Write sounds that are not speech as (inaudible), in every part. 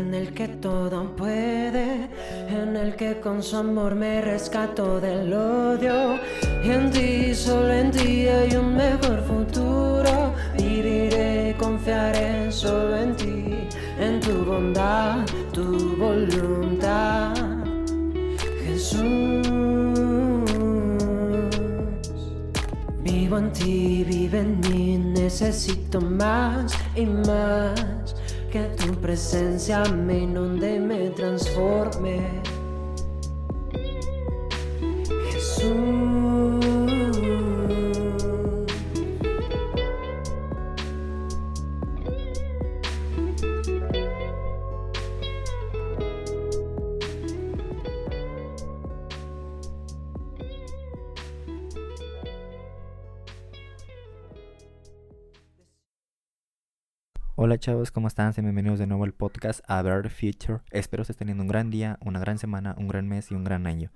en el que todo puede, en el que con su amor me rescató del odio. Y en ti, solo en ti hay un mejor futuro. Viviré, confiaré solo en ti, en tu bondad, tu voluntad. Jesús. Vivo en ti, vive en mí, necesito más y más. Que tu presencia me inunde y me transforme. Jesús. Chavos, ¿cómo están? Sean bienvenidos de nuevo al podcast A Better Future. Espero estés teniendo un gran día, una gran semana, un gran mes y un gran año.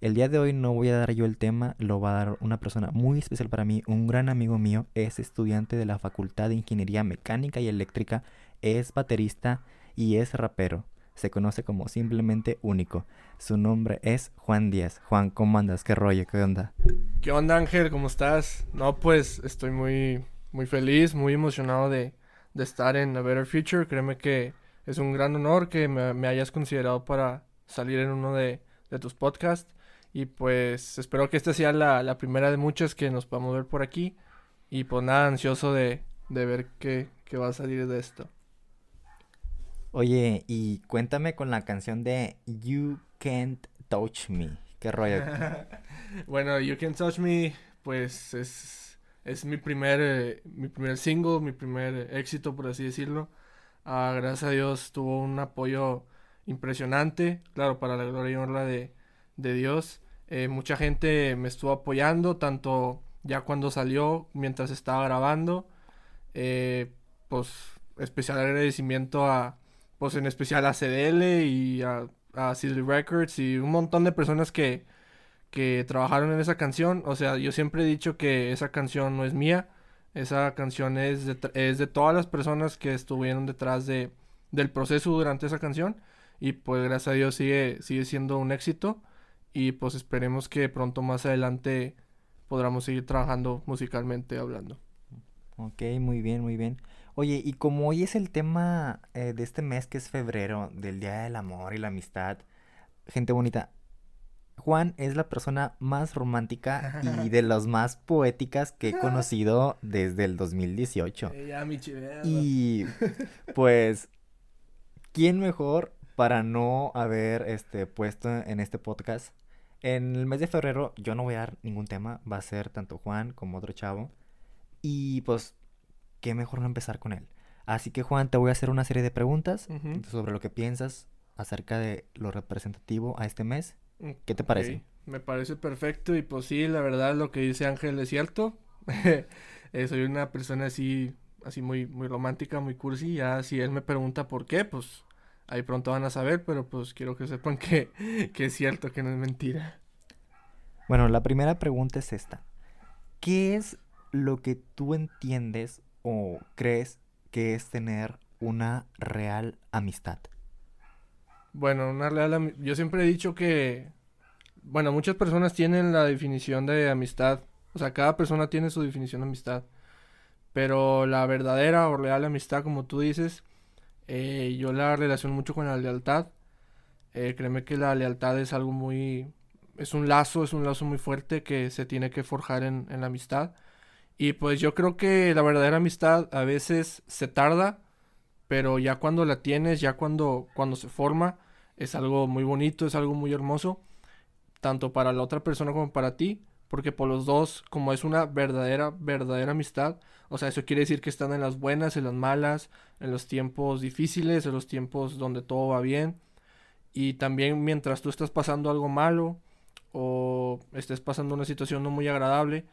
El día de hoy no voy a dar yo el tema, lo va a dar una persona muy especial para mí, un gran amigo mío, es estudiante de la Facultad de Ingeniería Mecánica y Eléctrica, es baterista y es rapero. Se conoce como simplemente único. Su nombre es Juan Díaz. Juan, ¿cómo andas? ¿Qué rollo? ¿Qué onda? ¿Qué onda Ángel? ¿Cómo estás? No, pues estoy muy, muy feliz, muy emocionado de, de estar en A Better Future. Créeme que es un gran honor que me, me hayas considerado para salir en uno de, de tus podcasts. Y pues espero que esta sea la, la primera de muchas que nos podamos ver por aquí. Y pues nada, ansioso de, de ver qué, qué va a salir de esto. Oye, y cuéntame con la canción de You Can't Touch Me. ¿Qué rollo? (laughs) bueno, You Can Touch Me, pues es, es mi primer, eh, mi primer single, mi primer éxito, por así decirlo. Ah, gracias a Dios tuvo un apoyo impresionante, claro, para la gloria y honra de, de Dios. Eh, mucha gente me estuvo apoyando, tanto ya cuando salió, mientras estaba grabando. Eh, pues especial agradecimiento a, pues en especial a CDL y a, a Silly Records y un montón de personas que, que trabajaron en esa canción. O sea, yo siempre he dicho que esa canción no es mía. Esa canción es de, todas las personas que estuvieron detrás de, del proceso durante esa canción. Y pues gracias a Dios sigue, sigue siendo un éxito. Y pues esperemos que pronto más adelante podamos seguir trabajando musicalmente hablando. Ok, muy bien, muy bien. Oye, y como hoy es el tema eh, de este mes que es febrero, del Día del Amor y la Amistad, gente bonita, Juan es la persona más romántica y (laughs) de las más poéticas que he (laughs) conocido desde el 2018. Eh, ya, mi. Y (laughs) pues, ¿quién mejor para no haber este, puesto en este podcast? En el mes de febrero yo no voy a dar ningún tema, va a ser tanto Juan como otro chavo. Y pues, qué mejor no empezar con él. Así que Juan, te voy a hacer una serie de preguntas sobre lo que piensas acerca de lo representativo a este mes. ¿Qué te parece? Me parece perfecto y pues sí, la verdad lo que dice Ángel es cierto. (laughs) Eh, soy una persona así, así muy, muy romántica, muy cursi. Ya si él me pregunta por qué, pues ahí pronto van a saber, pero pues quiero que sepan que, (laughs) que es cierto, que no es mentira. Bueno, la primera pregunta es esta. ¿Qué es lo que tú entiendes o crees que es tener una real amistad? Bueno, una real yo siempre he dicho que, bueno, muchas personas tienen la definición de amistad, o sea, cada persona tiene su definición de amistad, pero la verdadera o real amistad, como tú dices, eh, yo la relaciono mucho con la lealtad. Eh, créeme que la lealtad es algo muy, es un lazo, es un lazo muy fuerte que se tiene que forjar en, en la amistad. Y pues yo creo que la verdadera amistad a veces se tarda, pero ya cuando la tienes, ya cuando, cuando se forma, es algo muy bonito, es algo muy hermoso, tanto para la otra persona como para ti, porque por los dos, como es una verdadera, verdadera amistad, o sea, eso quiere decir que están en las buenas, en las malas, en los tiempos difíciles, en los tiempos donde todo va bien, y también mientras tú estás pasando algo malo o estés pasando una situación no muy agradable,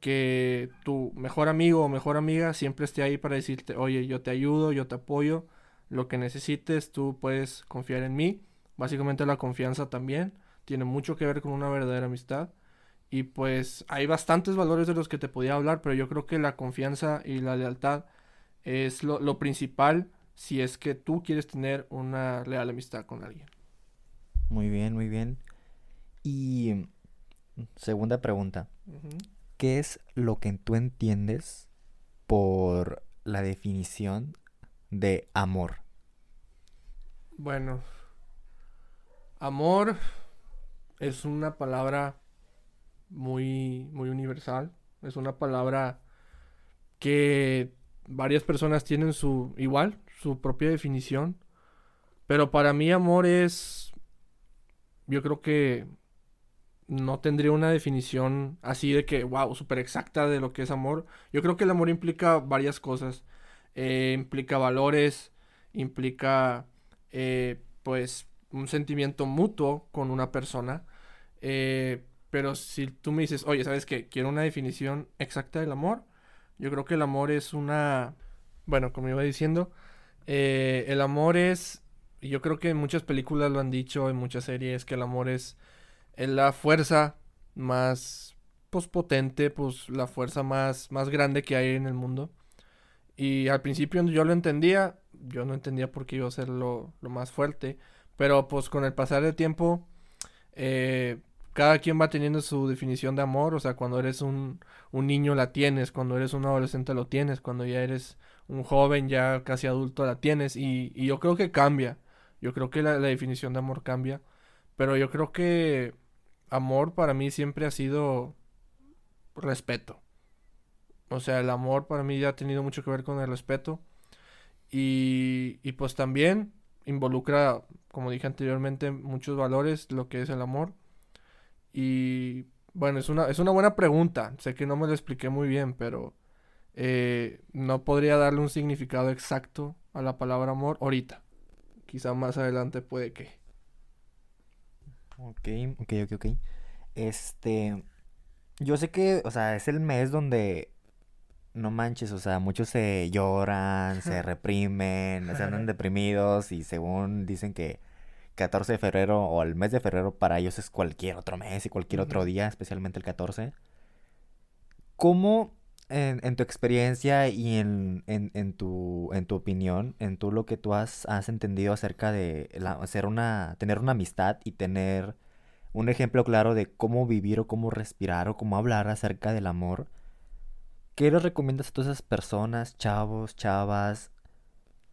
que tu mejor amigo o mejor amiga siempre esté ahí para decirte, oye, yo te ayudo, yo te apoyo, lo que necesites, tú puedes confiar en mí. Básicamente la confianza también tiene mucho que ver con una verdadera amistad. Y pues hay bastantes valores de los que te podía hablar, pero yo creo que la confianza y la lealtad es lo, lo principal si es que tú quieres tener una leal amistad con alguien. Muy bien, muy bien. Y segunda pregunta. ¿Qué es lo que tú entiendes por la definición de amor? Bueno, amor es una palabra muy, muy universal. Es una palabra que varias personas tienen su igual, su propia definición. Pero para mí amor es, yo creo que no tendría una definición así de que, wow, súper exacta de lo que es amor. Yo creo que el amor implica varias cosas. Eh, implica valores, implica, eh, pues, un sentimiento mutuo con una persona. Eh, pero si tú me dices, oye, ¿sabes qué? Quiero una definición exacta del amor. Yo creo que el amor es una... Bueno, como iba diciendo, eh, el amor es... Yo creo que en muchas películas lo han dicho, en muchas series, que el amor es, es la fuerza más pues, potente, pues la fuerza más, más grande que hay en el mundo. Y al principio yo lo entendía, yo no entendía por qué iba a ser lo, lo más fuerte, pero pues con el pasar del tiempo, eh, cada quien va teniendo su definición de amor, o sea, cuando eres un, niño la tienes, cuando eres un adolescente lo tienes, cuando ya eres un joven ya casi adulto la tienes y, yo creo que cambia, yo creo que la, definición de amor cambia, pero yo creo que amor para mí siempre ha sido respeto. O sea, el amor para mí ya ha tenido mucho que ver con el respeto. Y, y pues también involucra, como dije anteriormente, muchos valores, lo que es el amor. Y bueno, es una, es una buena pregunta. Sé que no me lo expliqué muy bien, pero eh, no podría darle un significado exacto a la palabra amor ahorita. Quizá más adelante puede que. Ok, ok, ok, ok. Este. Yo sé que, o sea, es el mes donde. No manches, o sea, muchos se lloran, se (laughs) reprimen, se andan deprimidos y según dicen que 14 de febrero o el mes de febrero para ellos es cualquier otro mes y cualquier otro día, especialmente el 14. ¿Cómo en, tu experiencia y en, tu, en tu opinión, en tú lo que tú has, entendido acerca de hacer una, tener una amistad y tener un ejemplo claro de cómo vivir o cómo respirar o cómo hablar acerca del amor, ¿qué les recomiendas a todas esas personas, chavos, chavas,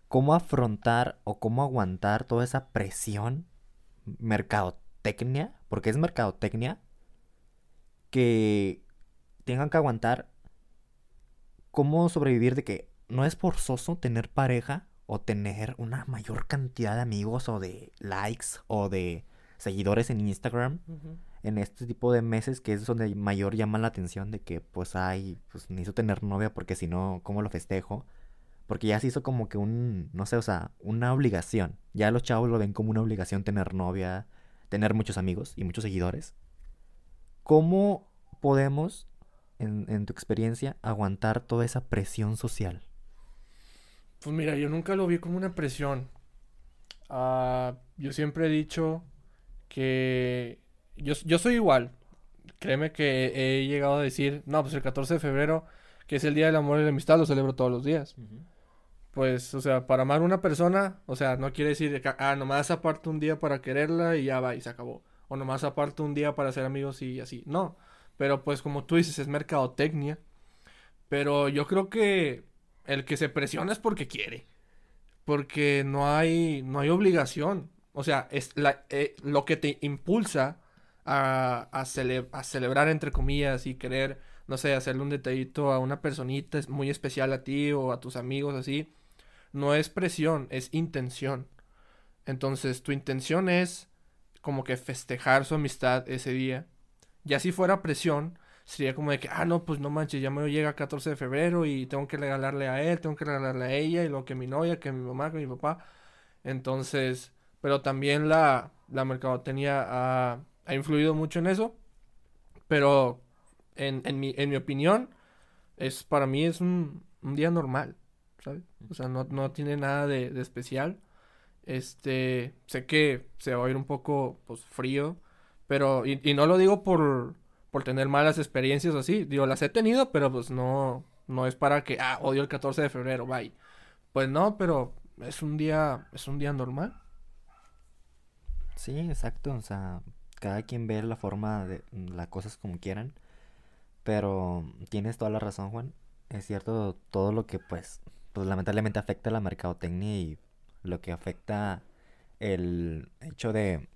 cómo afrontar o cómo aguantar toda esa presión mercadotecnia, porque es mercadotecnia, que tengan que aguantar cómo sobrevivir de que no es forzoso tener pareja o tener una mayor cantidad de amigos o de likes o de seguidores en Instagram en este tipo de meses que es donde mayor llama la atención de que pues hay pues necesito tener novia porque si no cómo lo festejo porque ya se hizo como que un, no sé, o sea, una obligación. Ya los chavos lo ven como una obligación tener novia, tener muchos amigos y muchos seguidores. ¿Cómo podemos, en, tu experiencia, aguantar toda esa presión social? Pues mira, yo nunca lo vi como una presión. Ah, yo siempre he dicho que yo, yo soy igual. Créeme que he llegado a decir, no, pues el 14 de febrero, que es el Día del Amor y la Amistad, lo celebro todos los días pues, o sea, para amar a una persona, o sea, no quiere decir que, ah, nomás aparto un día para quererla y ya va y se acabó. O nomás aparto un día para ser amigos y así. No. Pero pues como tú dices, es mercadotecnia. Pero yo creo que el que se presiona es porque quiere. Porque no hay, no hay obligación. O sea, es la, eh, lo que te impulsa a, a, a celebrar, entre comillas, y querer, no sé, hacerle un detallito a una personita muy especial a ti o a tus amigos, así no es presión, es intención. Entonces, tu intención es como que festejar su amistad ese día. Ya si fuera presión, sería como de que, ah, no, pues no manches, ya me llega 14 de febrero y tengo que regalarle a él, tengo que regalarle a ella y lo que mi novia, que mi mamá, que mi papá. Entonces, pero también la, la mercadotecnia ha, ha influido mucho en eso. Pero en, en, mi, en mi opinión, es para mí es un, un día normal. O sea, no, tiene nada de, especial. Este, sé que se va a ir un poco, pues, frío, pero, y, no lo digo por, por tener malas experiencias así, digo, las he tenido, pero pues no, no es para que, ah, odio el 14 de febrero, bye. Pues no, pero es un día, es un día normal. Sí, exacto. O sea, cada quien ve la forma de las cosas como quieran. Pero tienes toda la razón, Juan. Es cierto todo lo que pues, pues lamentablemente afecta a la mercadotecnia y lo que afecta el hecho de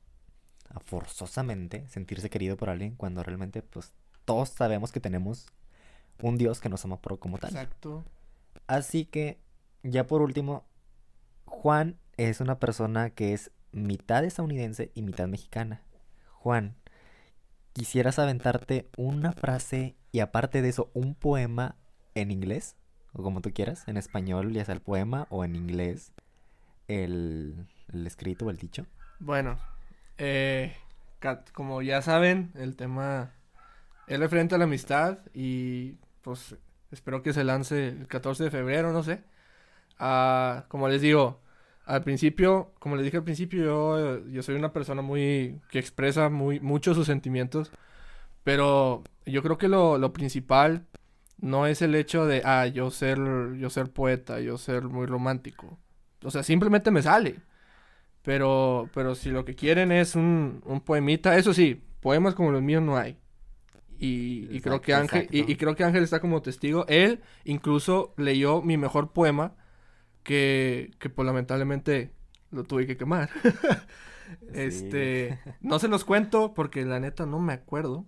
forzosamente sentirse querido por alguien cuando realmente pues todos sabemos que tenemos un Dios que nos ama por como tal. Exacto. Así que ya por último, Juan es una persona que es mitad estadounidense y mitad mexicana. Juan, ¿quisieras aventarte una frase y aparte de eso un poema en inglés? O como tú quieras, en español, ya sea el poema o en inglés, el, escrito o el dicho. Bueno, eh, como ya saben, el tema es referente a la amistad y pues espero que se lance el 14 de febrero, no sé. Ah, como les digo, al principio, como les dije al principio, yo, yo soy una persona muy que expresa muy mucho sus sentimientos, pero yo creo que lo, lo principal no es el hecho de ah, yo ser yo ser poeta, yo ser muy romántico. O sea, simplemente me sale. Pero, pero si lo que quieren es un, un poemita, eso sí, poemas como los míos no hay. Y, creo que Ángel, y, creo que Ángel está como testigo. Él incluso leyó mi mejor poema, que, que pues lamentablemente lo tuve que quemar. (laughs) Este, (laughs) no se los cuento porque la neta no me acuerdo.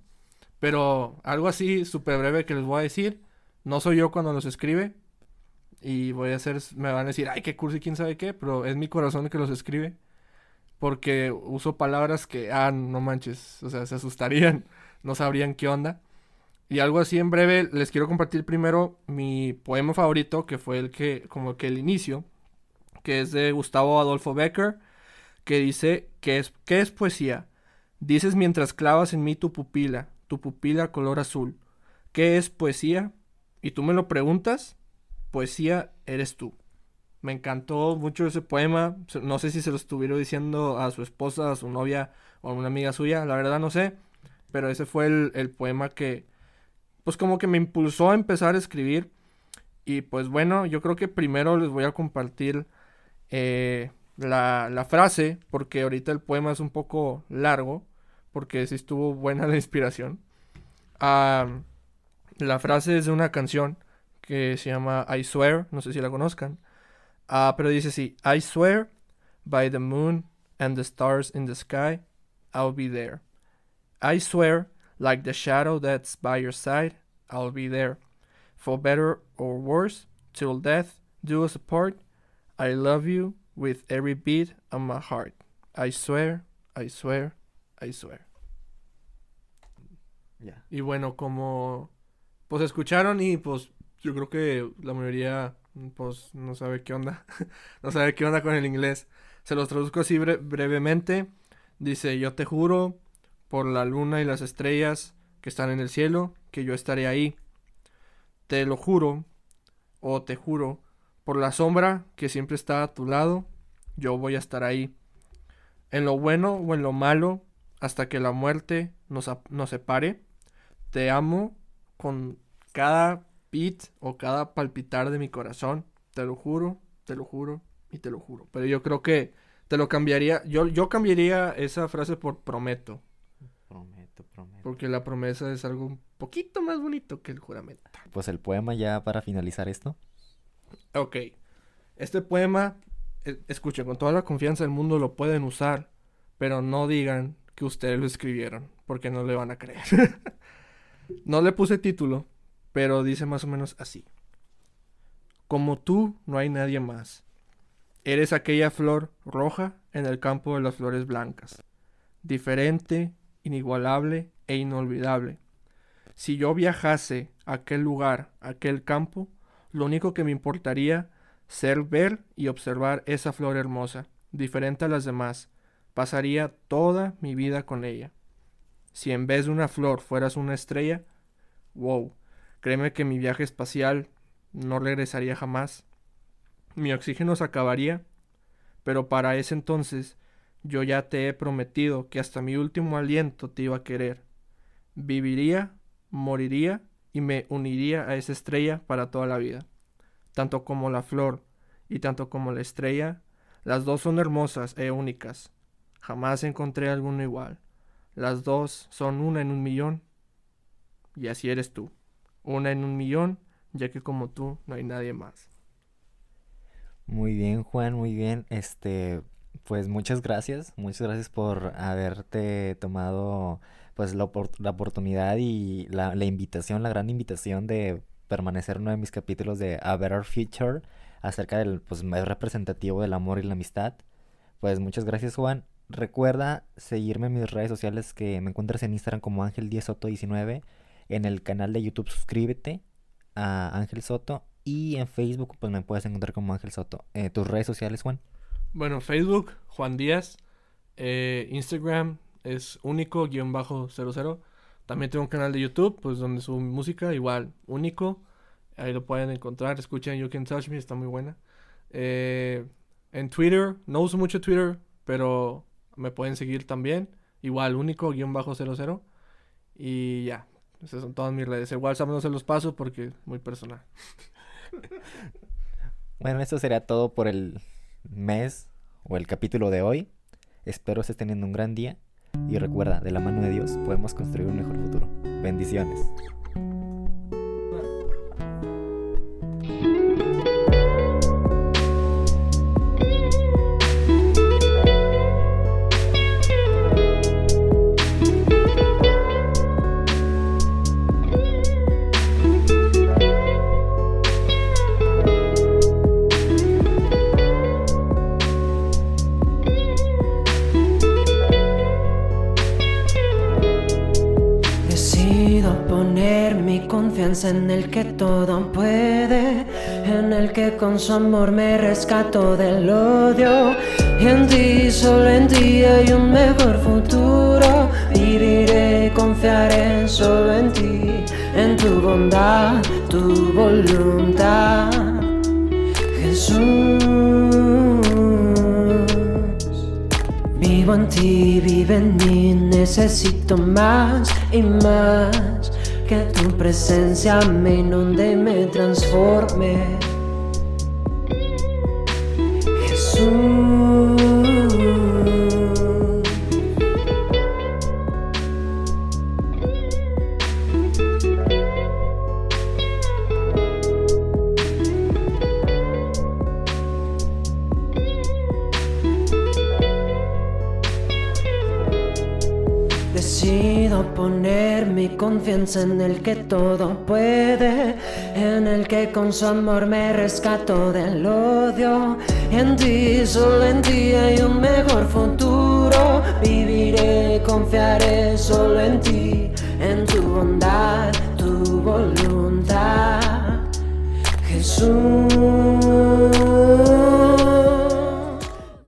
Pero algo así súper breve que les voy a decir. No soy yo cuando los escribe. Y voy a hacer, me van a decir, ay, qué curso y quién sabe qué. Pero es mi corazón el que los escribe. Porque uso palabras que, ah, no manches. O sea, se asustarían. (laughs) No sabrían qué onda. Y algo así en breve, les quiero compartir primero mi poema favorito, que fue el que, como que el inicio, que es de Gustavo Adolfo Becker, que dice, que es, ¿qué es poesía? Dices mientras clavas en mí tu pupila, tu pupila color azul. ¿Qué es poesía? Y tú me lo preguntas, poesía eres tú. Me encantó mucho ese poema. No sé si se lo estuviera diciendo a su esposa, a su novia o a una amiga suya. La verdad no sé. Pero ese fue el, poema que, pues como que me impulsó a empezar a escribir. Y pues bueno, yo creo que primero les voy a compartir eh, la, frase, porque ahorita el poema es un poco largo, porque sí estuvo buena (laughs) la inspiración. la frase es de una canción que se llama I Swear, no sé si la conozcan. Ah, pero dice así, I swear by the moon and the stars in the sky, I'll be there. I swear, like the shadow that's by your side, I'll be there. For better or worse, till death do us apart, I love you with every beat of my heart. I swear, I swear, I swear. Yeah. Y bueno, como pues escucharon y pues yo creo que la mayoría pues no sabe qué onda, (laughs) no sabe qué onda con el inglés. Se los traduzco así brevemente. Dice, yo te juro por la luna y las estrellas que están en el cielo, que yo estaré ahí. Te lo juro, o te juro, por la sombra que siempre está a tu lado, yo voy a estar ahí. En lo bueno o en lo malo, hasta que la muerte nos, nos separe, te amo con cada beat o cada palpitar de mi corazón. Te lo juro, te lo juro y te lo juro. Pero yo creo que te lo cambiaría. Yo, yo cambiaría esa frase por prometo. Porque la promesa es algo un poquito más bonito que el juramento. Pues el poema ya para finalizar esto. Ok. Este poema, e, escuchen, con toda la confianza del mundo lo pueden usar, pero no digan que ustedes lo escribieron, porque no le van a creer. (laughs) no le puse título, pero dice más o menos así. Como tú no hay nadie más. Eres aquella flor roja en el campo de las flores blancas. Diferente, inigualable e inolvidable. Si yo viajase a aquel lugar, a aquel campo, lo único que me importaría ser ver y observar esa flor hermosa, diferente a las demás. Pasaría toda mi vida con ella. Si en vez de una flor fueras una estrella, wow, Créeme que mi viaje espacial no regresaría jamás. Mi oxígeno se acabaría, pero para ese entonces yo ya te he prometido que hasta mi último aliento te iba a querer. Viviría, moriría y me uniría a esa estrella para toda la vida, tanto como la flor y tanto como la estrella, las dos son hermosas e únicas. Jamás encontré alguno igual. Las dos son una en un millón. Y así eres tú. Una en un millón, ya que como tú no hay nadie más. Muy bien, Juan, muy bien. Este, pues muchas gracias. Muchas gracias por haberte tomado pues la, la oportunidad y la, la invitación, la gran invitación de permanecer uno de mis capítulos de A Better Future acerca del pues más representativo del amor y la amistad. Pues muchas gracias Juan. Recuerda seguirme en mis redes sociales que me encuentras en Instagram como Ángel 10 Soto 19, en el canal de YouTube suscríbete a Ángel Soto y en Facebook pues me puedes encontrar como Ángel Soto. Eh, ¿Tus redes sociales Juan? Bueno, Facebook Juan Díaz, eh, Instagram es único-00. También tengo un canal de YouTube, pues donde subo música, igual, único. Ahí lo pueden encontrar. Escuchen You Can Touch Me, está muy buena. Eh, en Twitter, no uso mucho Twitter, pero me pueden seguir también. Igual, único, guion bajo 00. Y ya, esas son todas mis redes. Igual no se los paso porque es muy personal. (laughs) bueno, eso sería todo por el mes o el capítulo de hoy. Espero estés teniendo un gran día. Y recuerda, de la mano de Dios podemos construir un mejor futuro. Bendiciones. En el que todo puede, en el que con su amor me rescato del odio. Y en ti, solo en ti hay un mejor futuro. Viviré, confiaré solo en ti, en tu bondad, tu voluntad. Jesús, vivo en ti, vive en mí, necesito más y más que tu presencia me inunde me transforme. Jesús. poner mi confianza en el que todo puede, en el que con su amor me rescato del odio. En ti, solo en ti hay un mejor futuro. Viviré, confiaré solo en ti, en tu bondad, tu voluntad. Jesús.